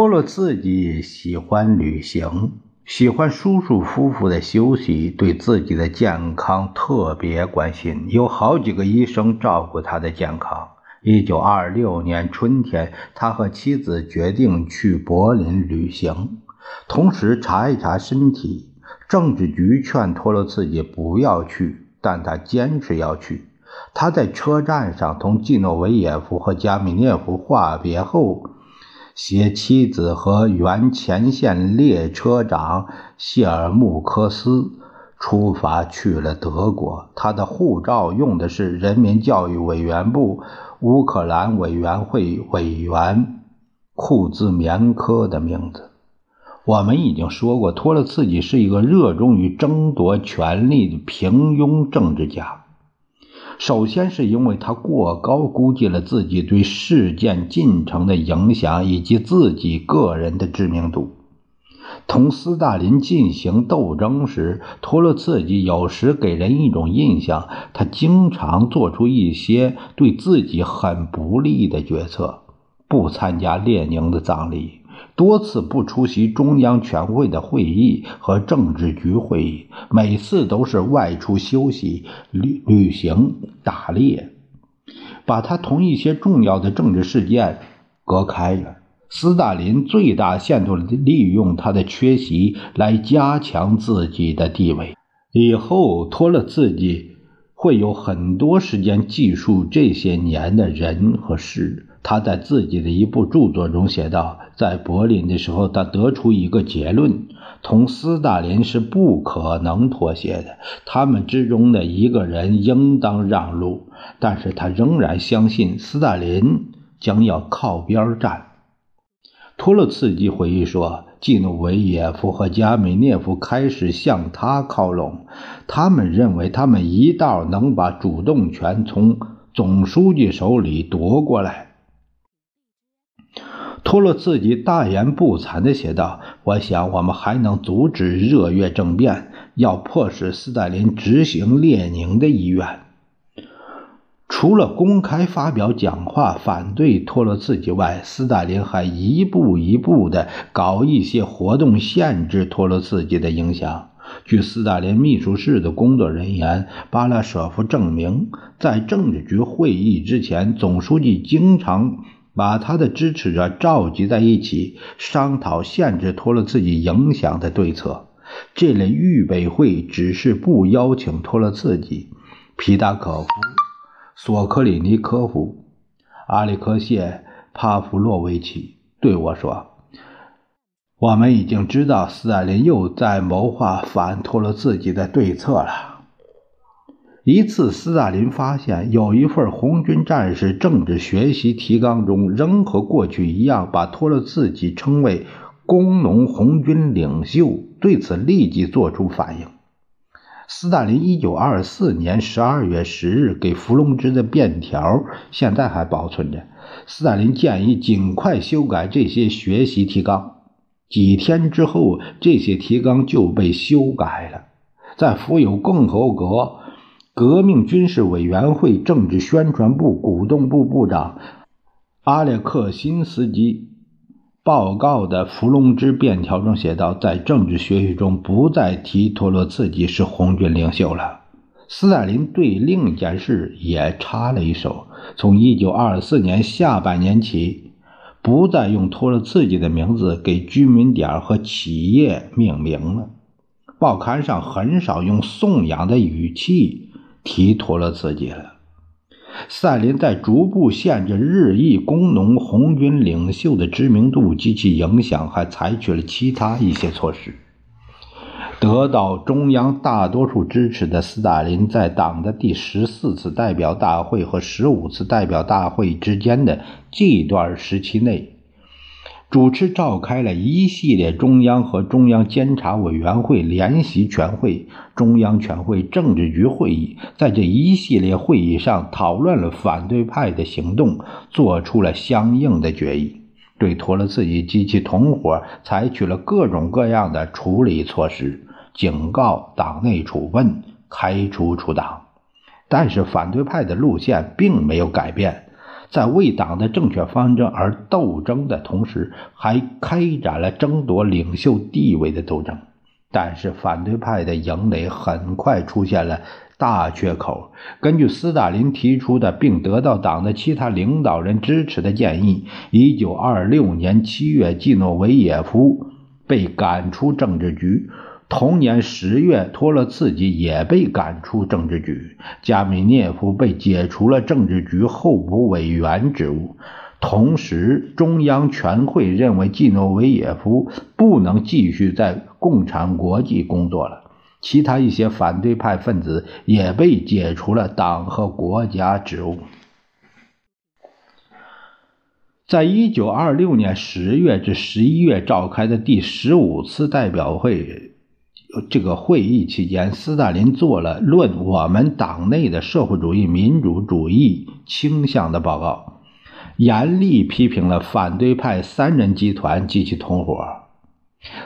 托洛茨基喜欢旅行，喜欢舒舒服服的休息，对自己的健康特别关心，有好几个医生照顾他的健康。一九二六年春天，他和妻子决定去柏林旅行，同时查一查身体。政治局劝托洛茨基不要去，但他坚持要去。他在车站上同季诺维耶夫和加米涅夫话别后，携妻子和原前线列车长谢尔穆科斯出发去了德国。他的护照用的是人民教育委员部。乌克兰委员会委员库兹棉科的名字。我们已经说过，托洛茨基是一个热衷于争夺权力的平庸政治家。首先是因为他过高估计了自己对事件进程的影响以及自己个人的知名度。同斯大林进行斗争时，托洛茨基有时给人一种印象：他经常做出一些对自己很不利的决策，不参加列宁的葬礼，多次不出席中央全会的会议和政治局会议，每次都是外出休息、旅旅行、打猎，把他同一些重要的政治事件隔开了。斯大林最大限度地利用他的缺席来加强自己的地位。以后托洛茨基会有很多时间记述这些年的人和事。他在自己的一部著作中写道：“在柏林的时候，他得出一个结论：同斯大林是不可能妥协的。他们之中的一个人应当让路，但是他仍然相信斯大林将要靠边站。”托洛茨基回忆说：“季诺维耶夫和加米涅夫开始向他靠拢，他们认为他们一道能把主动权从总书记手里夺过来。”托洛茨基大言不惭地写道：“我想我们还能阻止热月政变，要迫使斯大林执行列宁的意愿。”除了公开发表讲话反对托洛茨基外，斯大林还一步一步地搞一些活动，限制托洛茨基的影响。据斯大林秘书室的工作人员巴拉舍夫证明，在政治局会议之前，总书记经常把他的支持者召集在一起，商讨限制托洛茨基影响的对策。这类预备会只是不邀请托洛茨基、皮达可夫。索克里尼科夫、阿里克谢·帕夫洛维奇对我说：“我们已经知道斯大林又在谋划反托洛茨基的对策了。”一次，斯大林发现有一份红军战士政治学习提纲中仍和过去一样把托洛茨基称为工农红军领袖，对此立即作出反应。斯大林一九二四年十二月十日给伏龙芝的便条现在还保存着。斯大林建议尽快修改这些学习提纲。几天之后，这些提纲就被修改了。在附有共和国革命军事委员会政治宣传部鼓动部部长阿列克辛斯基。报告的伏龙芝便条中写道：“在政治学习中不再提托洛茨基是红军领袖了。”斯大林对另一件事也插了一手：从1924年下半年起，不再用托洛茨基的名字给居民点和企业命名了。报刊上很少用颂扬的语气提托洛茨基了。斯大林在逐步限制日益工农红军领袖的知名度及其影响，还采取了其他一些措施。得到中央大多数支持的斯大林，在党的第十四次代表大会和十五次代表大会之间的这段时期内，主持召开了一系列中央和中央监察委员会联席全会、中央全会政治局会议，在这一系列会议上讨论了反对派的行动，做出了相应的决议。对托洛茨基及其同伙采取了各种各样的处理措施，警告、党内处分、开除出党。但是反对派的路线并没有改变，在为党的正确方针而斗争的同时，还开展了争夺领袖地位的斗争。但是反对派的营垒很快出现了。大缺口。根据斯大林提出的，并得到党的其他领导人支持的建议，一九二六年七月，季诺维也夫被赶出政治局；同年十月，托洛茨基也被赶出政治局，加米涅夫被解除了政治局候补委员职务。同时，中央全会认为季诺维也夫不能继续在共产国际工作了。其他一些反对派分子也被解除了党和国家职务。在一九二六年十月至十一月召开的第十五次代表会这个会议期间，斯大林做了论我们党内的社会主义民主主义倾向的报告，严厉批评了反对派三人集团及其同伙。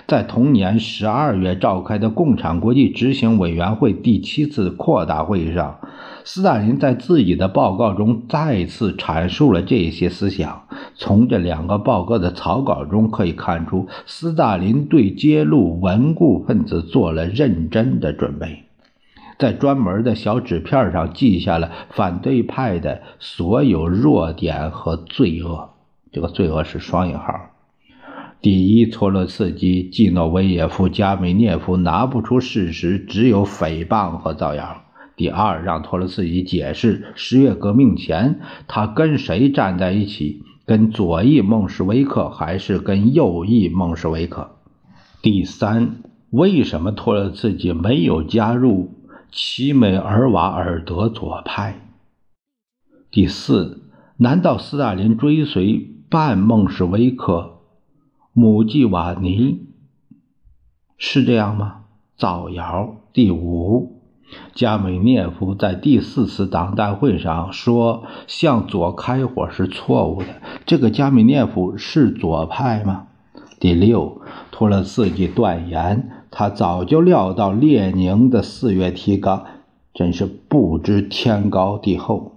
在同年十二月召开的共产国际执行委员会第七次扩大会议上，斯大林在自己的报告中再次阐述了这些思想。从这两个报告的草稿中可以看出，斯大林对揭露顽固分子做了认真的准备，在专门的小纸片上记下了反对派的所有弱点和罪恶。这个罪恶是双引号。第一，托洛茨基、季诺维也夫、加米涅夫拿不出事实，只有诽谤和造谣。第二，让托洛茨基解释十月革命前他跟谁站在一起，跟左翼孟什维克还是跟右翼孟什维克。第三，为什么托洛茨基没有加入齐美尔瓦尔德左派？第四，难道斯大林追随半孟什维克？姆季瓦尼是这样吗？造谣。第五，加美涅夫在第四次党代会上说向左开火是错误的。这个加米涅夫是左派吗？第六，托洛茨基断言他早就料到列宁的四月提纲，真是不知天高地厚。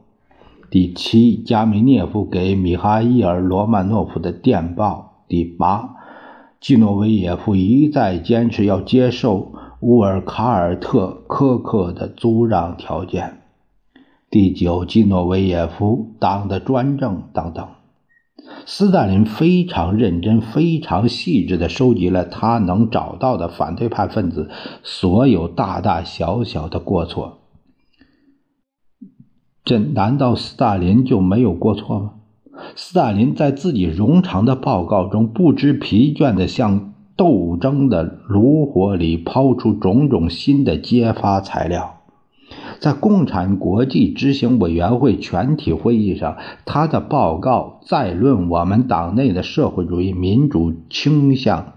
第七，加米涅夫给米哈伊尔·罗曼诺夫的电报。第八，季诺维也夫一再坚持要接受乌尔卡尔特苛刻的租让条件。第九，季诺维也夫党的专政等等。斯大林非常认真、非常细致地收集了他能找到的反对派分子所有大大小小的过错。这难道斯大林就没有过错吗？斯大林在自己冗长的报告中不知疲倦地向斗争的炉火里抛出种种新的揭发材料。在共产国际执行委员会全体会议上，他的报告再论我们党内的社会主义民主倾向，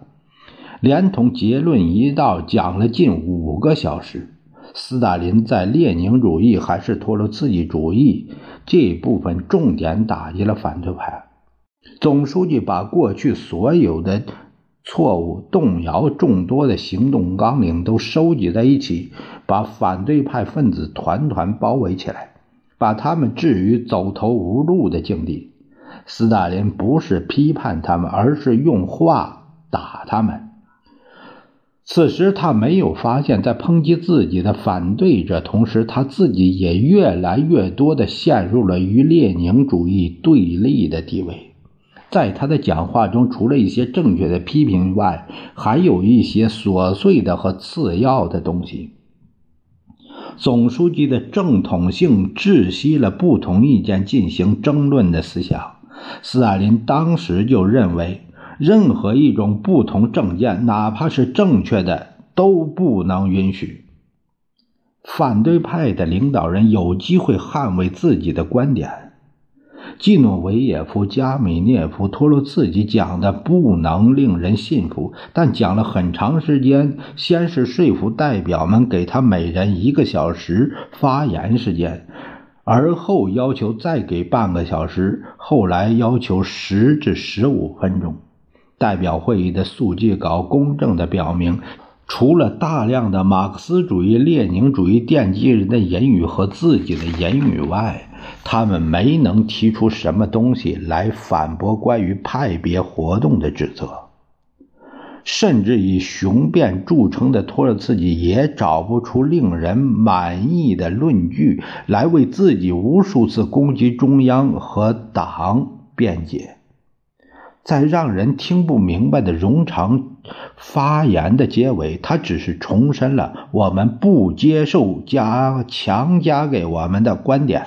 连同结论一道讲了近五个小时。斯大林在列宁主义还是托洛茨基主义？这一部分重点打击了反对派。总书记把过去所有的错误、动摇众多的行动纲领都收集在一起，把反对派分子团团包围起来，把他们置于走投无路的境地。斯大林不是批判他们，而是用话打他们。此时，他没有发现，在抨击自己的反对者同时，他自己也越来越多地陷入了与列宁主义对立的地位。在他的讲话中，除了一些正确的批评外，还有一些琐碎的和次要的东西。总书记的正统性窒息了不同意见进行争论的思想。斯大林当时就认为。任何一种不同政见，哪怕是正确的，都不能允许。反对派的领导人有机会捍卫自己的观点。季诺维耶夫、加米涅夫、托洛茨基讲的不能令人信服，但讲了很长时间。先是说服代表们给他每人一个小时发言时间，而后要求再给半个小时，后来要求十至十五分钟。代表会议的速记稿公正地表明。除了大量的马克思主义、列宁主义奠基人的言语和自己的言语外，他们没能提出什么东西来反驳关于派别活动的指责。甚至以雄辩著称的托洛茨基也找不出令人满意的论据来为自己无数次攻击中央和党辩解。在让人听不明白的冗长发言的结尾，他只是重申了我们不接受加强加给我们的观点。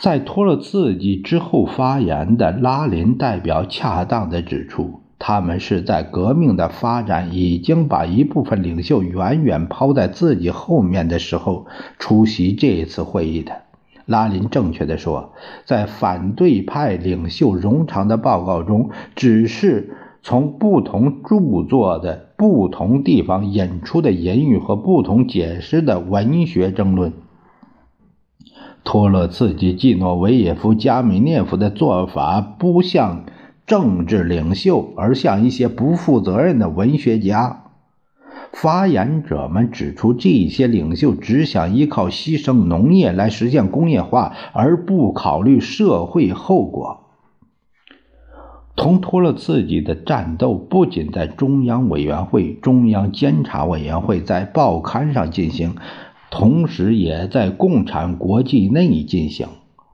在脱了自己之后发言的拉林代表恰当地指出，他们是在革命的发展已经把一部分领袖远远抛在自己后面的时候出席这一次会议的。拉林正确的说，在反对派领袖冗长的报告中，只是从不同著作的不同地方引出的隐喻和不同解释的文学争论。托洛茨基、季诺维耶夫、加米涅夫的做法不像政治领袖，而像一些不负责任的文学家。发言者们指出，这些领袖只想依靠牺牲农业来实现工业化，而不考虑社会后果。同托洛茨基的战斗不仅在中央委员会、中央监察委员会、在报刊上进行，同时也在共产国际内进行。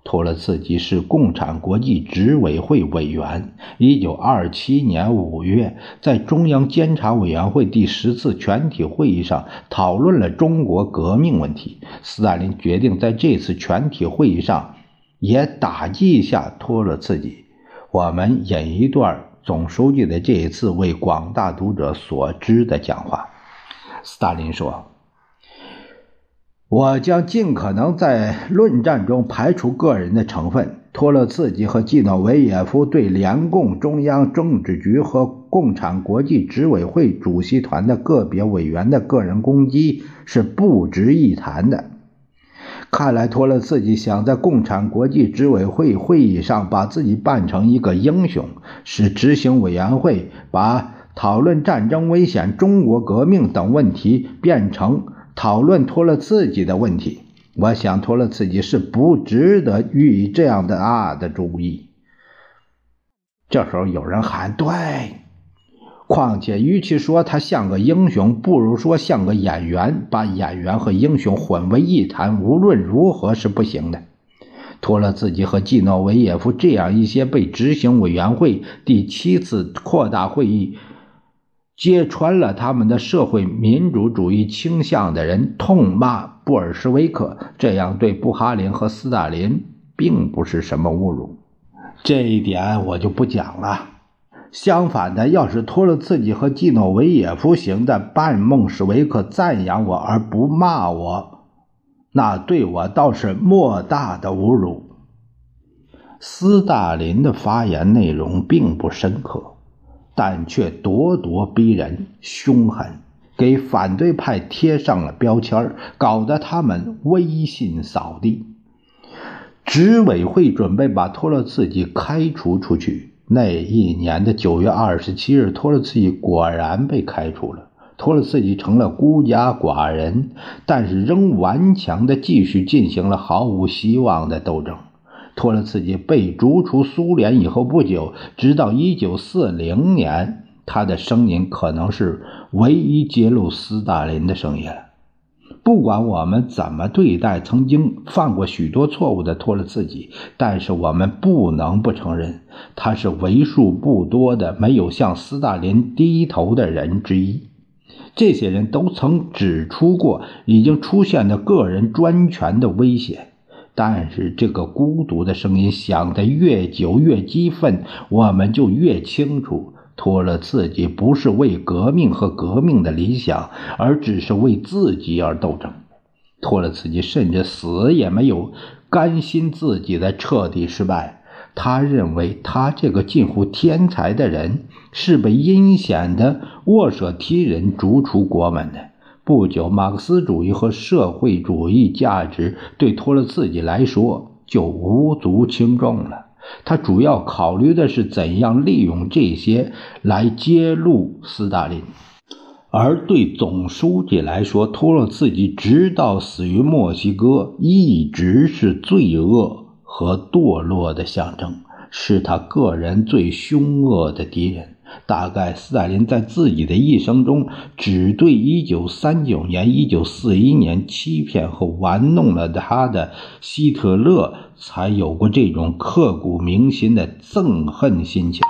托洛茨基是共产国际执委会委员。一九二七年五月，在中央监察委员会第十次全体会议上讨论了中国革命问题。斯大林决定在这次全体会议上也打击一下托洛茨基。我们引一段总书记的这一次为广大读者所知的讲话。斯大林说。我将尽可能在论战中排除个人的成分。托洛茨基和季诺维也夫对联共中央政治局和共产国际执委会主席团的个别委员的个人攻击是不值一谈的。看来托洛茨基想在共产国际执委会会议上把自己扮成一个英雄，使执行委员会把讨论战争危险、中国革命等问题变成。讨论托洛茨基的问题，我想托洛茨基是不值得予以这样的啊的注意。这时候有人喊：“对！”况且，与其说他像个英雄，不如说像个演员。把演员和英雄混为一谈，无论如何是不行的。托洛茨基和季诺维耶夫这样一些被执行委员会第七次扩大会议。揭穿了他们的社会民主主义倾向的人痛骂布尔什维克，这样对布哈林和斯大林并不是什么侮辱。这一点我就不讲了。相反的，要是托洛茨基和季诺维也夫行的半孟什维克赞扬我而不骂我，那对我倒是莫大的侮辱。斯大林的发言内容并不深刻。但却咄咄逼人、凶狠，给反对派贴上了标签搞得他们威信扫地。执委会准备把托洛茨基开除出去。那一年的九月二十七日，托洛茨基果然被开除了。托洛茨基成了孤家寡人，但是仍顽强地继续进行了毫无希望的斗争。托洛茨基被逐出苏联以后不久，直到1940年，他的声音可能是唯一揭露斯大林的声音了。不管我们怎么对待曾经犯过许多错误的托洛茨基，但是我们不能不承认，他是为数不多的没有向斯大林低头的人之一。这些人都曾指出过已经出现的个人专权的危险。但是这个孤独的声音响得越久越激愤，我们就越清楚托勒茨基不是为革命和革命的理想，而只是为自己而斗争。托勒茨基甚至死也没有甘心自己的彻底失败。他认为，他这个近乎天才的人是被阴险的沃舍提人逐出国门的。不久，马克思主义和社会主义价值对托洛茨基来说就无足轻重了。他主要考虑的是怎样利用这些来揭露斯大林，而对总书记来说，托洛茨基直到死于墨西哥，一直是罪恶和堕落的象征，是他个人最凶恶的敌人。大概斯大林在自己的一生中，只对1939年、1941年欺骗和玩弄了他的希特勒，才有过这种刻骨铭心的憎恨心情。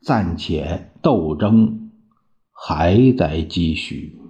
暂且斗争还在继续。